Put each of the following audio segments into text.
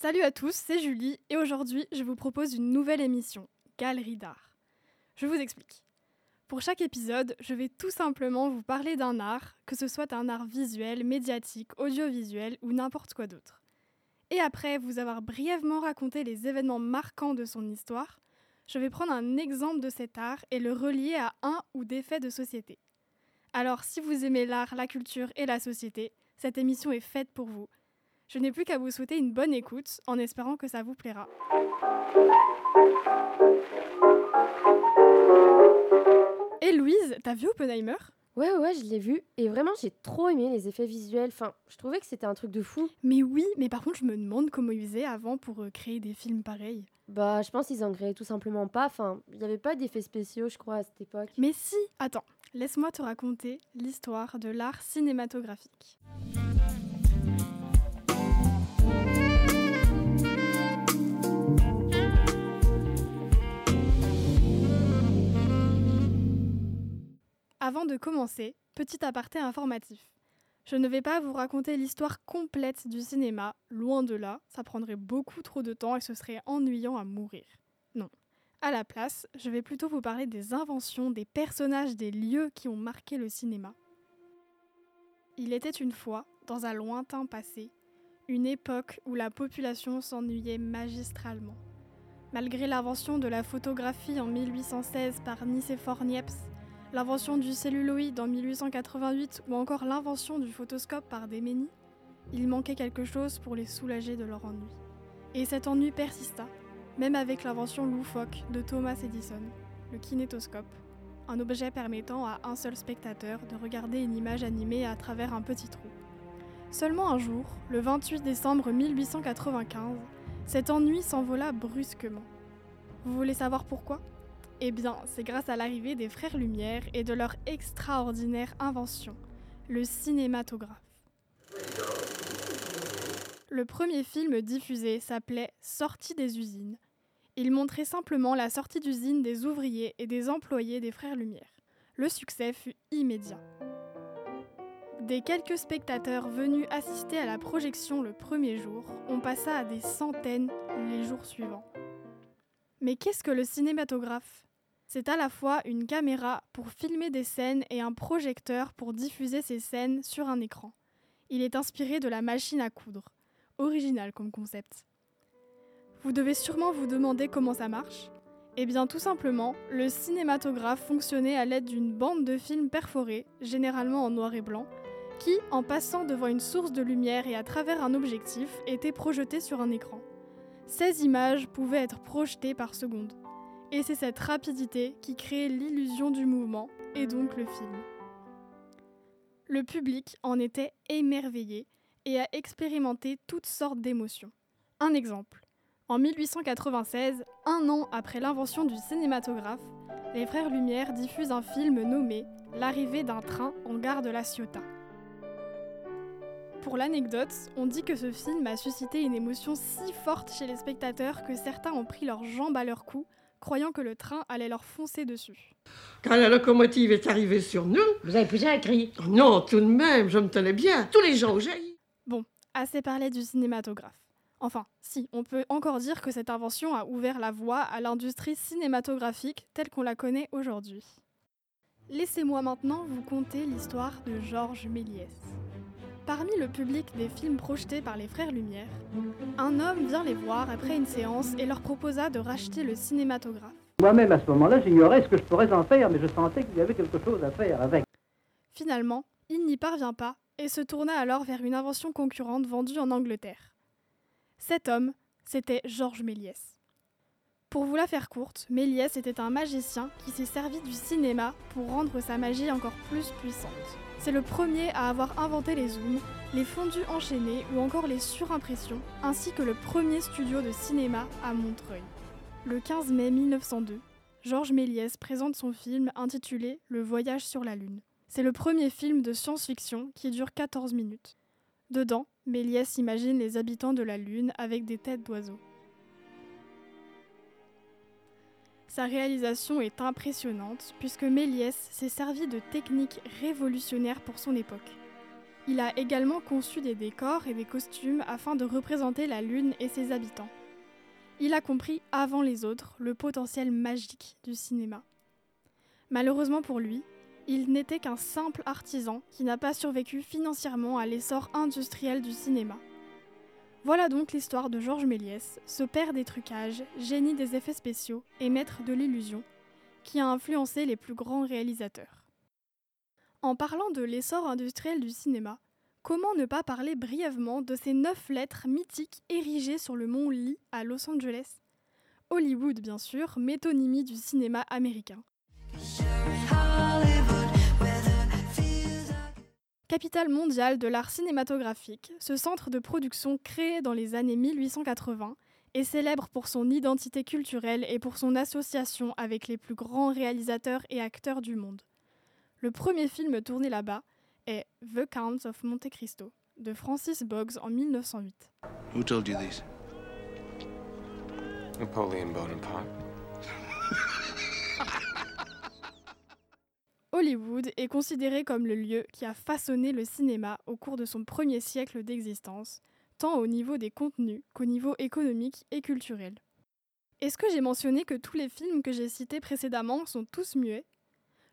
Salut à tous, c'est Julie et aujourd'hui je vous propose une nouvelle émission, Galerie d'art. Je vous explique. Pour chaque épisode, je vais tout simplement vous parler d'un art, que ce soit un art visuel, médiatique, audiovisuel ou n'importe quoi d'autre. Et après vous avoir brièvement raconté les événements marquants de son histoire, je vais prendre un exemple de cet art et le relier à un ou des faits de société. Alors si vous aimez l'art, la culture et la société, cette émission est faite pour vous. Je n'ai plus qu'à vous souhaiter une bonne écoute en espérant que ça vous plaira. Et Louise, t'as vu Oppenheimer? Ouais, ouais, je l'ai vu. Et vraiment, j'ai trop aimé les effets visuels. Enfin, je trouvais que c'était un truc de fou. Mais oui, mais par contre, je me demande comment ils faisaient avant pour euh, créer des films pareils. Bah, je pense qu'ils en créaient tout simplement pas. Enfin, il n'y avait pas d'effets spéciaux, je crois, à cette époque. Mais si Attends, laisse-moi te raconter l'histoire de l'art cinématographique. Avant de commencer, petit aparté informatif. Je ne vais pas vous raconter l'histoire complète du cinéma, loin de là, ça prendrait beaucoup trop de temps et ce serait ennuyant à mourir. Non. À la place, je vais plutôt vous parler des inventions, des personnages, des lieux qui ont marqué le cinéma. Il était une fois, dans un lointain passé, une époque où la population s'ennuyait magistralement. Malgré l'invention de la photographie en 1816 par Nicéphore Niepce, l'invention du celluloïd en 1888 ou encore l'invention du photoscope par Déménie, il manquait quelque chose pour les soulager de leur ennui. Et cet ennui persista, même avec l'invention loufoque de Thomas Edison, le kinétoscope, un objet permettant à un seul spectateur de regarder une image animée à travers un petit trou. Seulement un jour, le 28 décembre 1895, cet ennui s'envola brusquement. Vous voulez savoir pourquoi? Eh bien, c'est grâce à l'arrivée des frères Lumière et de leur extraordinaire invention, le cinématographe. Le premier film diffusé s'appelait Sortie des usines. Il montrait simplement la sortie d'usine des ouvriers et des employés des frères Lumière. Le succès fut immédiat. Des quelques spectateurs venus assister à la projection le premier jour, on passa à des centaines les jours suivants. Mais qu'est-ce que le cinématographe? C'est à la fois une caméra pour filmer des scènes et un projecteur pour diffuser ces scènes sur un écran. Il est inspiré de la machine à coudre. Original comme concept. Vous devez sûrement vous demander comment ça marche. Eh bien tout simplement, le cinématographe fonctionnait à l'aide d'une bande de film perforée, généralement en noir et blanc, qui, en passant devant une source de lumière et à travers un objectif, était projetée sur un écran. Ces images pouvaient être projetées par seconde. Et c'est cette rapidité qui crée l'illusion du mouvement et donc le film. Le public en était émerveillé et a expérimenté toutes sortes d'émotions. Un exemple. En 1896, un an après l'invention du cinématographe, les frères Lumière diffusent un film nommé L'arrivée d'un train en gare de la Ciotat. Pour l'anecdote, on dit que ce film a suscité une émotion si forte chez les spectateurs que certains ont pris leurs jambes à leur cou croyant que le train allait leur foncer dessus. Quand la locomotive est arrivée sur nous... Vous avez poussé un cri Oh non, tout de même, je me tenais bien. Tous les gens ont jailli. Bon, assez parlé du cinématographe. Enfin, si, on peut encore dire que cette invention a ouvert la voie à l'industrie cinématographique telle qu'on la connaît aujourd'hui. Laissez-moi maintenant vous conter l'histoire de Georges Méliès. Parmi le public des films projetés par les frères Lumière, un homme vient les voir après une séance et leur proposa de racheter le cinématographe. Moi-même, à ce moment-là, j'ignorais ce que je pourrais en faire, mais je sentais qu'il y avait quelque chose à faire avec. Finalement, il n'y parvient pas et se tourna alors vers une invention concurrente vendue en Angleterre. Cet homme, c'était Georges Méliès. Pour vous la faire courte, Méliès était un magicien qui s'est servi du cinéma pour rendre sa magie encore plus puissante. C'est le premier à avoir inventé les zooms, les fondus enchaînés ou encore les surimpressions, ainsi que le premier studio de cinéma à Montreuil. Le 15 mai 1902, Georges Méliès présente son film intitulé Le voyage sur la Lune. C'est le premier film de science-fiction qui dure 14 minutes. Dedans, Méliès imagine les habitants de la Lune avec des têtes d'oiseaux. Sa réalisation est impressionnante puisque Méliès s'est servi de techniques révolutionnaires pour son époque. Il a également conçu des décors et des costumes afin de représenter la Lune et ses habitants. Il a compris avant les autres le potentiel magique du cinéma. Malheureusement pour lui, il n'était qu'un simple artisan qui n'a pas survécu financièrement à l'essor industriel du cinéma. Voilà donc l'histoire de Georges Méliès, ce père des trucages, génie des effets spéciaux et maître de l'illusion, qui a influencé les plus grands réalisateurs. En parlant de l'essor industriel du cinéma, comment ne pas parler brièvement de ces neuf lettres mythiques érigées sur le mont Lee à Los Angeles? Hollywood, bien sûr, métonymie du cinéma américain. Capitale mondiale de l'art cinématographique, ce centre de production créé dans les années 1880 est célèbre pour son identité culturelle et pour son association avec les plus grands réalisateurs et acteurs du monde. Le premier film tourné là-bas est The Count of Monte Cristo de Francis Boggs en 1908. Who told you these? Napoleon Bonaparte. Hollywood est considéré comme le lieu qui a façonné le cinéma au cours de son premier siècle d'existence, tant au niveau des contenus qu'au niveau économique et culturel. Est-ce que j'ai mentionné que tous les films que j'ai cités précédemment sont tous muets?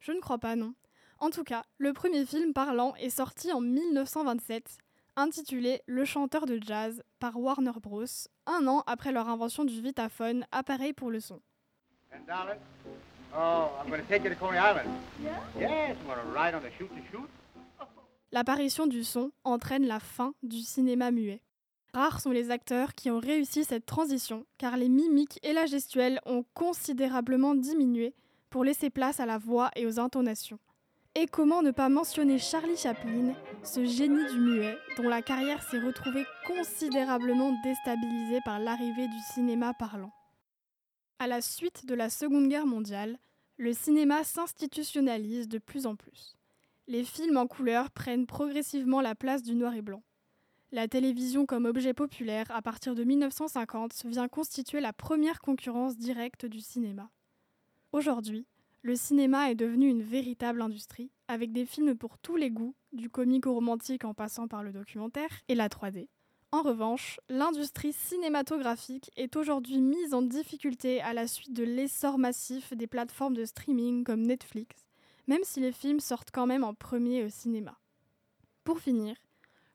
Je ne crois pas, non. En tout cas, le premier film parlant est sorti en 1927, intitulé Le chanteur de jazz par Warner Bros., un an après leur invention du vitaphone, appareil pour le son. L'apparition du son entraîne la fin du cinéma muet. Rares sont les acteurs qui ont réussi cette transition, car les mimiques et la gestuelle ont considérablement diminué pour laisser place à la voix et aux intonations. Et comment ne pas mentionner Charlie Chaplin, ce génie du muet, dont la carrière s'est retrouvée considérablement déstabilisée par l'arrivée du cinéma parlant? À la suite de la Seconde Guerre mondiale, le cinéma s'institutionnalise de plus en plus. Les films en couleur prennent progressivement la place du noir et blanc. La télévision comme objet populaire à partir de 1950 vient constituer la première concurrence directe du cinéma. Aujourd'hui, le cinéma est devenu une véritable industrie, avec des films pour tous les goûts, du comique au romantique en passant par le documentaire et la 3D. En revanche, l'industrie cinématographique est aujourd'hui mise en difficulté à la suite de l'essor massif des plateformes de streaming comme Netflix, même si les films sortent quand même en premier au cinéma. Pour finir,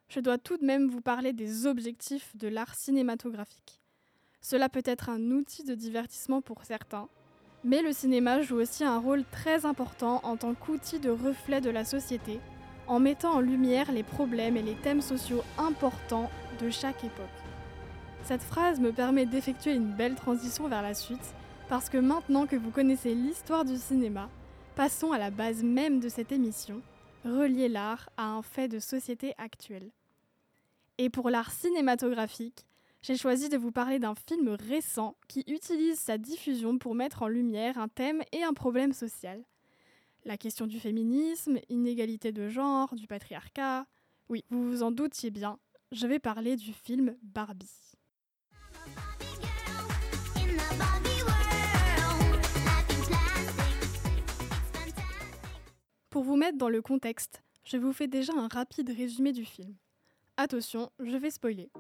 je dois tout de même vous parler des objectifs de l'art cinématographique. Cela peut être un outil de divertissement pour certains, mais le cinéma joue aussi un rôle très important en tant qu'outil de reflet de la société, en mettant en lumière les problèmes et les thèmes sociaux importants de chaque époque. Cette phrase me permet d'effectuer une belle transition vers la suite, parce que maintenant que vous connaissez l'histoire du cinéma, passons à la base même de cette émission, relier l'art à un fait de société actuel. Et pour l'art cinématographique, j'ai choisi de vous parler d'un film récent qui utilise sa diffusion pour mettre en lumière un thème et un problème social. La question du féminisme, inégalité de genre, du patriarcat. Oui, vous vous en doutiez bien, je vais parler du film Barbie. Pour vous mettre dans le contexte, je vous fais déjà un rapide résumé du film. Attention, je vais spoiler.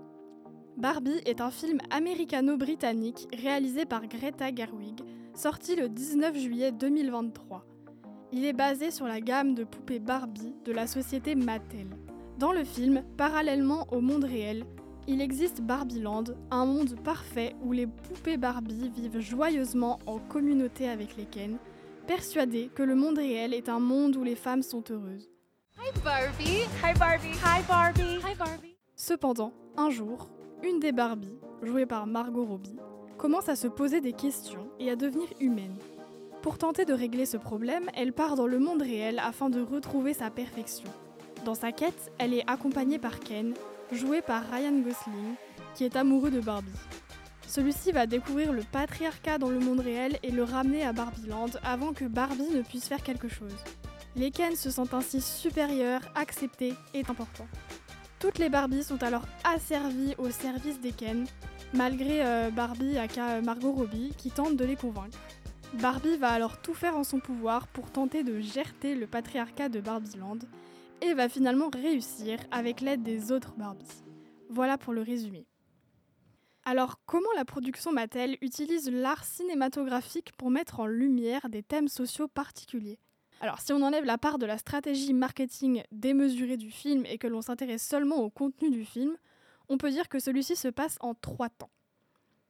Barbie est un film américano-britannique réalisé par Greta Gerwig, sorti le 19 juillet 2023. Il est basé sur la gamme de poupées Barbie de la société Mattel. Dans le film, parallèlement au monde réel, il existe Barbieland, un monde parfait où les poupées Barbie vivent joyeusement en communauté avec les Ken, persuadées que le monde réel est un monde où les femmes sont heureuses. Hi Barbie. Hi Barbie. Hi Barbie. Hi Barbie. Cependant, un jour, une des Barbie, jouée par Margot Robbie, commence à se poser des questions et à devenir humaine. Pour tenter de régler ce problème, elle part dans le monde réel afin de retrouver sa perfection. Dans sa quête, elle est accompagnée par Ken, joué par Ryan Gosling, qui est amoureux de Barbie. Celui-ci va découvrir le patriarcat dans le monde réel et le ramener à Barbieland avant que Barbie ne puisse faire quelque chose. Les Ken se sentent ainsi supérieurs, acceptés et importants. Toutes les Barbies sont alors asservies au service des Ken, malgré euh, Barbie aka Margot Robbie qui tente de les convaincre. Barbie va alors tout faire en son pouvoir pour tenter de gerter le patriarcat de Barbieland et va finalement réussir avec l'aide des autres Barbies. Voilà pour le résumé. Alors, comment la production Mattel utilise l'art cinématographique pour mettre en lumière des thèmes sociaux particuliers? Alors, si on enlève la part de la stratégie marketing démesurée du film et que l'on s'intéresse seulement au contenu du film, on peut dire que celui-ci se passe en trois temps.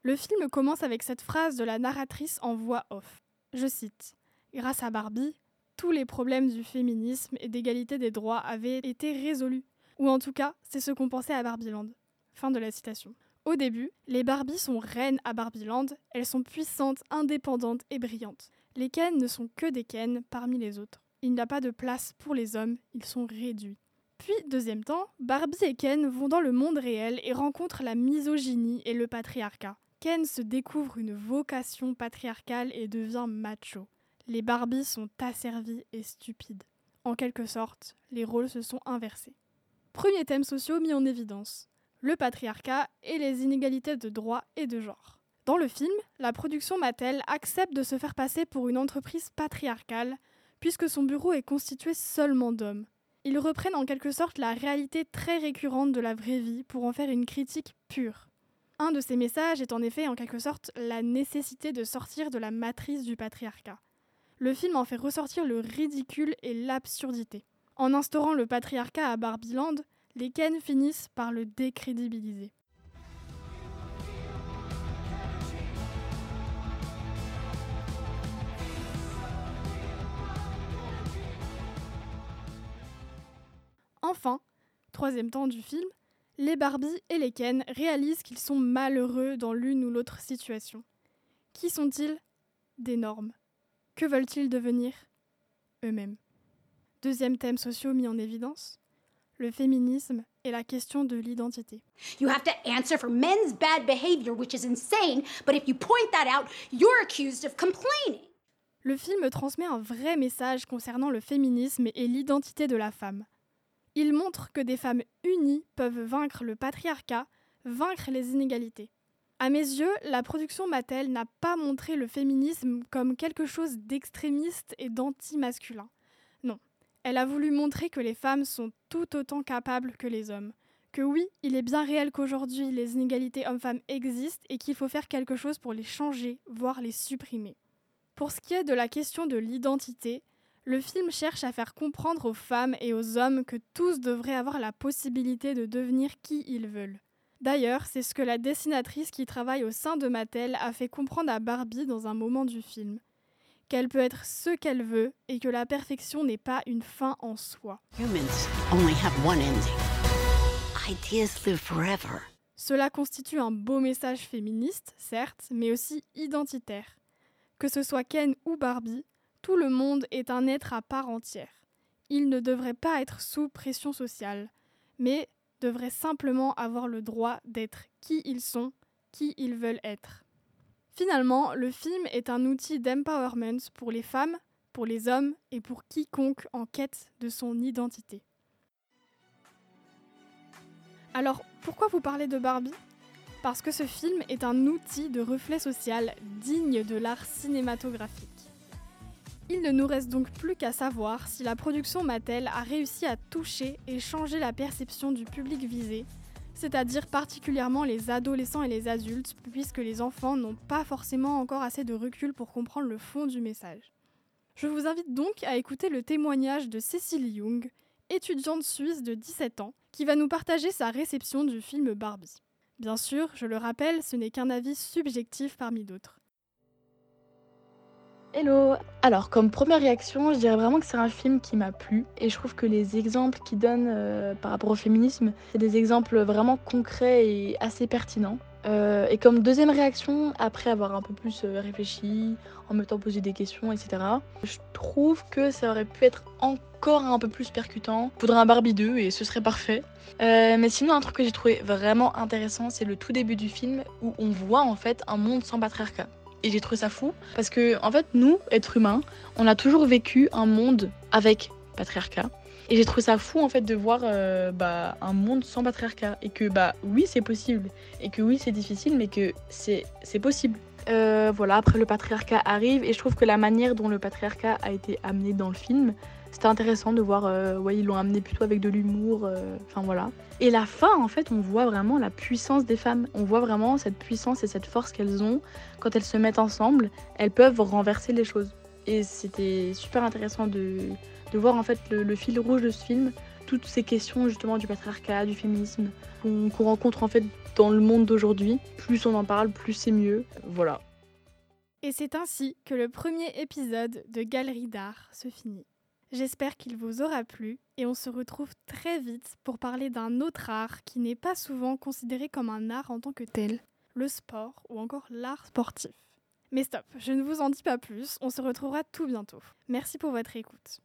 Le film commence avec cette phrase de la narratrice en voix off. Je cite Grâce à Barbie, tous les problèmes du féminisme et d'égalité des droits avaient été résolus. Ou en tout cas, c'est ce qu'on pensait à Barbieland. Fin de la citation. Au début, les Barbies sont reines à Barbieland, elles sont puissantes, indépendantes et brillantes. Les Ken ne sont que des Ken parmi les autres. Il n'y a pas de place pour les hommes, ils sont réduits. Puis, deuxième temps, Barbie et Ken vont dans le monde réel et rencontrent la misogynie et le patriarcat. Ken se découvre une vocation patriarcale et devient macho. Les Barbies sont asservies et stupides. En quelque sorte, les rôles se sont inversés. Premier thème sociaux mis en évidence le patriarcat et les inégalités de droit et de genre. Dans le film, la production Mattel accepte de se faire passer pour une entreprise patriarcale, puisque son bureau est constitué seulement d'hommes. Ils reprennent en quelque sorte la réalité très récurrente de la vraie vie pour en faire une critique pure. Un de ces messages est en effet en quelque sorte la nécessité de sortir de la matrice du patriarcat. Le film en fait ressortir le ridicule et l'absurdité. En instaurant le patriarcat à Barbieland, les Ken finissent par le décrédibiliser. Enfin, troisième temps du film, les Barbie et les Ken réalisent qu'ils sont malheureux dans l'une ou l'autre situation. Qui sont-ils? Des normes. Que veulent-ils devenir? Eux-mêmes. Deuxième thème social mis en évidence, le féminisme et la question de l'identité. You have to answer for men's bad behavior, which is insane, but if you point that out, you're accused of complaining. Le film transmet un vrai message concernant le féminisme et l'identité de la femme. Il montre que des femmes unies peuvent vaincre le patriarcat, vaincre les inégalités. À mes yeux, la production Mattel n'a pas montré le féminisme comme quelque chose d'extrémiste et d'anti-masculin. Non, elle a voulu montrer que les femmes sont tout autant capables que les hommes. Que oui, il est bien réel qu'aujourd'hui les inégalités hommes-femmes existent et qu'il faut faire quelque chose pour les changer, voire les supprimer. Pour ce qui est de la question de l'identité, le film cherche à faire comprendre aux femmes et aux hommes que tous devraient avoir la possibilité de devenir qui ils veulent. D'ailleurs, c'est ce que la dessinatrice qui travaille au sein de Mattel a fait comprendre à Barbie dans un moment du film. Qu'elle peut être ce qu'elle veut et que la perfection n'est pas une fin en soi. Humans only have one ending. Ideas live forever. Cela constitue un beau message féministe, certes, mais aussi identitaire. Que ce soit Ken ou Barbie, tout le monde est un être à part entière. Il ne devrait pas être sous pression sociale, mais devraient simplement avoir le droit d'être qui ils sont, qui ils veulent être. Finalement, le film est un outil d'empowerment pour les femmes, pour les hommes et pour quiconque en quête de son identité. Alors, pourquoi vous parlez de Barbie? Parce que ce film est un outil de reflet social digne de l'art cinématographique. Il ne nous reste donc plus qu'à savoir si la production Mattel a réussi à toucher et changer la perception du public visé, c'est-à-dire particulièrement les adolescents et les adultes, puisque les enfants n'ont pas forcément encore assez de recul pour comprendre le fond du message. Je vous invite donc à écouter le témoignage de Cécile Young, étudiante suisse de 17 ans, qui va nous partager sa réception du film Barbie. Bien sûr, je le rappelle, ce n'est qu'un avis subjectif parmi d'autres. Hello Alors, comme première réaction, je dirais vraiment que c'est un film qui m'a plu. Et je trouve que les exemples qu'il donne euh, par rapport au féminisme, c'est des exemples vraiment concrets et assez pertinents. Euh, et comme deuxième réaction, après avoir un peu plus euh, réfléchi, en me temps posé des questions, etc., je trouve que ça aurait pu être encore un peu plus percutant. Faudrait un Barbie 2 et ce serait parfait. mais sinon, un truc que j'ai trouvé vraiment intéressant, c'est le tout début du film où on voit en fait un monde sans patriarcat. Et j'ai trouvé ça fou parce que, en fait, nous, êtres humains, on a toujours vécu un monde avec patriarcat. Et j'ai trouvé ça fou en fait de voir euh, bah, un monde sans patriarcat et que bah oui c'est possible et que oui c'est difficile mais que c'est possible. Euh, voilà après le patriarcat arrive et je trouve que la manière dont le patriarcat a été amené dans le film C'était intéressant de voir, euh, ouais, ils l'ont amené plutôt avec de l'humour, euh, enfin voilà. Et la fin, en fait, on voit vraiment la puissance des femmes. On voit vraiment cette puissance et cette force qu'elles ont quand elles se mettent ensemble. Elles peuvent renverser les choses. Et c'était super intéressant de, de voir en fait le, fil rouge de ce film, toutes ces questions justement du patriarcat, du féminisme qu'on qu'on rencontre en fait dans le monde d'aujourd'hui. Plus on en parle, plus c'est mieux. Voilà. Et c'est ainsi que le premier épisode de Galerie d'art se finit. J'espère qu'il vous aura plu et on se retrouve très vite pour parler d'un autre art qui n'est pas souvent considéré comme un art en tant que tel, le sport ou encore l'art sportif. Mais stop, je ne vous en dis pas plus, on se retrouvera tout bientôt. Merci pour votre écoute.